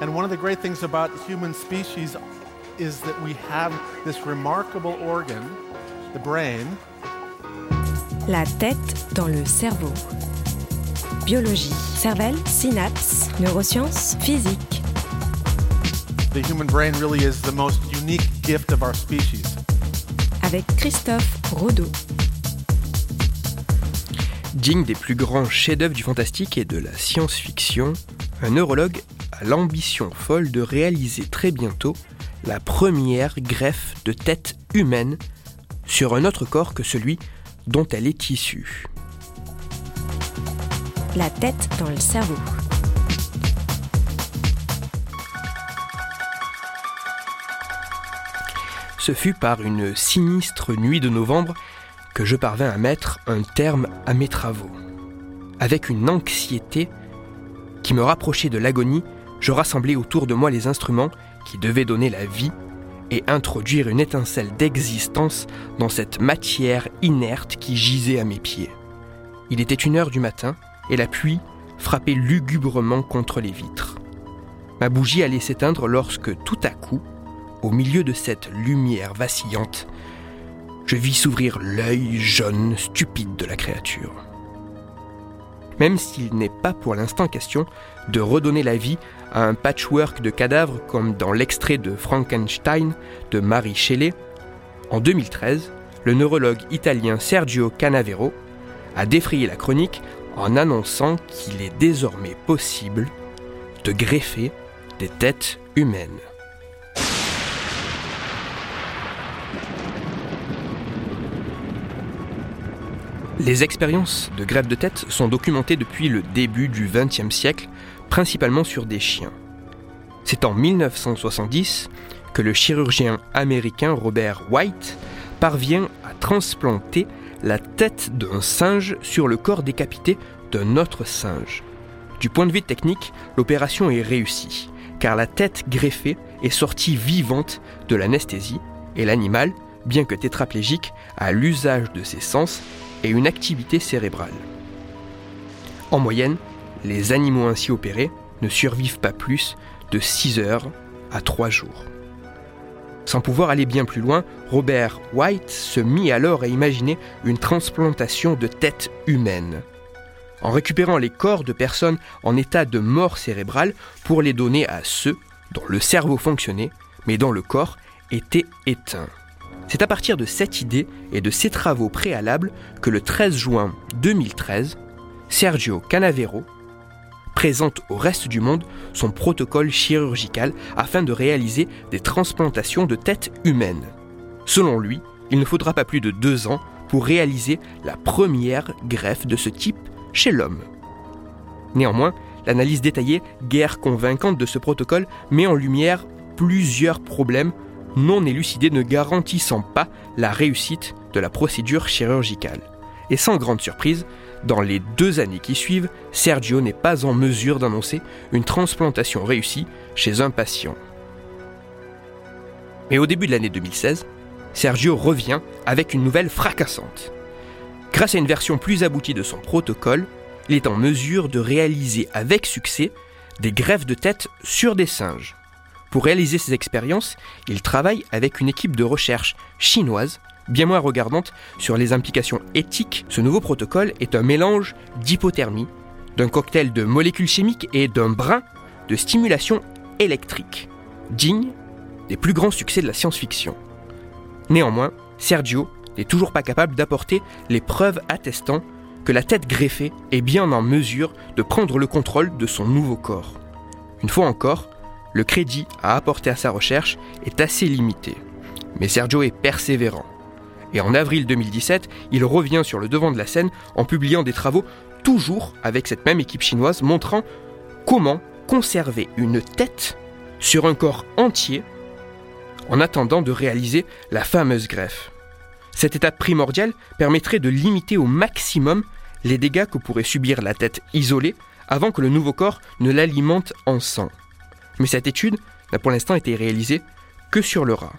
And one of the great things about human species is that we have this remarkable organ, the brain. La tête dans le cerveau. Biologie, cervelle, synapses, neurosciences, physique. The human brain really is the most unique gift of our species. Avec Christophe Rodeau. Digne des plus grands chefs-d'œuvre du fantastique et de la science-fiction, un neurologue a l'ambition folle de réaliser très bientôt la première greffe de tête humaine sur un autre corps que celui dont elle est issue. La tête dans le cerveau. Ce fut par une sinistre nuit de novembre que je parvins à mettre un terme à mes travaux. Avec une anxiété qui me rapprochait de l'agonie, je rassemblais autour de moi les instruments qui devaient donner la vie et introduire une étincelle d'existence dans cette matière inerte qui gisait à mes pieds. Il était une heure du matin et la pluie frappait lugubrement contre les vitres. Ma bougie allait s'éteindre lorsque tout à coup, au milieu de cette lumière vacillante, je vis s'ouvrir l'œil jaune stupide de la créature. Même s'il n'est pas pour l'instant question de redonner la vie à un patchwork de cadavres comme dans l'extrait de Frankenstein de Mary Shelley, en 2013, le neurologue italien Sergio Canavero a défrayé la chronique en annonçant qu'il est désormais possible de greffer des têtes humaines. Les expériences de greffe de tête sont documentées depuis le début du XXe siècle, principalement sur des chiens. C'est en 1970 que le chirurgien américain Robert White parvient à transplanter la tête d'un singe sur le corps décapité d'un autre singe. Du point de vue technique, l'opération est réussie, car la tête greffée est sortie vivante de l'anesthésie et l'animal, bien que tétraplégique, a l'usage de ses sens et une activité cérébrale. En moyenne, les animaux ainsi opérés ne survivent pas plus de 6 heures à 3 jours. Sans pouvoir aller bien plus loin, Robert White se mit alors à imaginer une transplantation de tête humaine. En récupérant les corps de personnes en état de mort cérébrale pour les donner à ceux dont le cerveau fonctionnait, mais dont le corps était éteint. C'est à partir de cette idée et de ces travaux préalables que le 13 juin 2013, Sergio Canavero présente au reste du monde son protocole chirurgical afin de réaliser des transplantations de têtes humaines. Selon lui, il ne faudra pas plus de deux ans pour réaliser la première greffe de ce type chez l'homme. Néanmoins, l'analyse détaillée, guère convaincante de ce protocole, met en lumière plusieurs problèmes non élucidés ne garantissant pas la réussite de la procédure chirurgicale. Et sans grande surprise, dans les deux années qui suivent, Sergio n'est pas en mesure d'annoncer une transplantation réussie chez un patient. Mais au début de l'année 2016, Sergio revient avec une nouvelle fracassante. Grâce à une version plus aboutie de son protocole, il est en mesure de réaliser avec succès des greffes de tête sur des singes. Pour réaliser ces expériences, il travaille avec une équipe de recherche chinoise, bien moins regardante sur les implications éthiques. Ce nouveau protocole est un mélange d'hypothermie, d'un cocktail de molécules chimiques et d'un brin de stimulation électrique, digne des plus grands succès de la science-fiction. Néanmoins, Sergio n'est toujours pas capable d'apporter les preuves attestant que la tête greffée est bien en mesure de prendre le contrôle de son nouveau corps. Une fois encore, le crédit à apporter à sa recherche est assez limité. Mais Sergio est persévérant. Et en avril 2017, il revient sur le devant de la scène en publiant des travaux toujours avec cette même équipe chinoise montrant comment conserver une tête sur un corps entier en attendant de réaliser la fameuse greffe. Cette étape primordiale permettrait de limiter au maximum les dégâts que pourrait subir la tête isolée avant que le nouveau corps ne l'alimente en sang. Mais cette étude n'a pour l'instant été réalisée que sur le rat.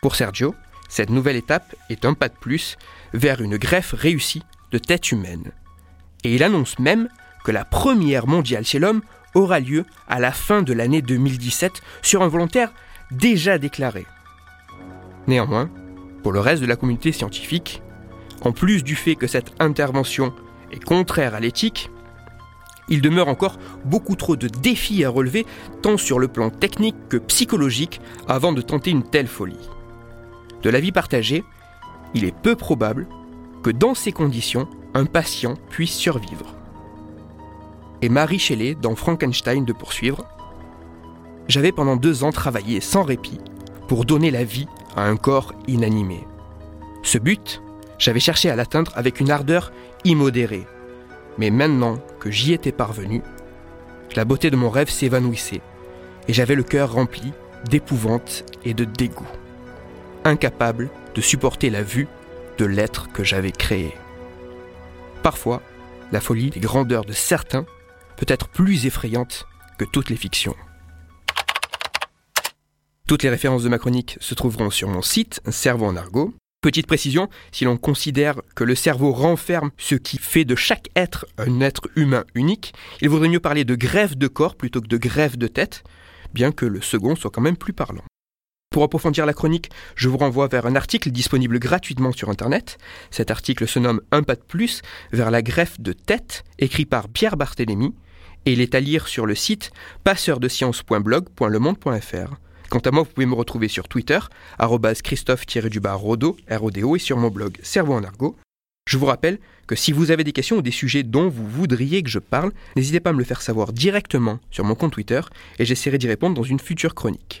Pour Sergio, cette nouvelle étape est un pas de plus vers une greffe réussie de tête humaine. Et il annonce même que la première mondiale chez l'homme aura lieu à la fin de l'année 2017 sur un volontaire déjà déclaré. Néanmoins, pour le reste de la communauté scientifique, en plus du fait que cette intervention est contraire à l'éthique, il demeure encore beaucoup trop de défis à relever, tant sur le plan technique que psychologique, avant de tenter une telle folie. De l'avis partagé, il est peu probable que dans ces conditions, un patient puisse survivre. Et Marie Shelley, dans Frankenstein, de poursuivre J'avais pendant deux ans travaillé sans répit pour donner la vie à un corps inanimé. Ce but, j'avais cherché à l'atteindre avec une ardeur immodérée. Mais maintenant que j'y étais parvenu, la beauté de mon rêve s'évanouissait et j'avais le cœur rempli d'épouvante et de dégoût, incapable de supporter la vue de l'être que j'avais créé. Parfois, la folie des grandeurs de certains peut être plus effrayante que toutes les fictions. Toutes les références de ma chronique se trouveront sur mon site Cerveau en argot. Petite précision, si l'on considère que le cerveau renferme ce qui fait de chaque être un être humain unique, il vaudrait mieux parler de grève de corps plutôt que de grève de tête, bien que le second soit quand même plus parlant. Pour approfondir la chronique, je vous renvoie vers un article disponible gratuitement sur Internet. Cet article se nomme Un pas de plus vers la greffe de tête, écrit par Pierre Barthélémy, et il est à lire sur le site passeurdescience.blog.lemonde.fr. Quant à moi, vous pouvez me retrouver sur Twitter, christophe-rodo, R-O-D-O, et sur mon blog Cerveau en argot. Je vous rappelle que si vous avez des questions ou des sujets dont vous voudriez que je parle, n'hésitez pas à me le faire savoir directement sur mon compte Twitter et j'essaierai d'y répondre dans une future chronique.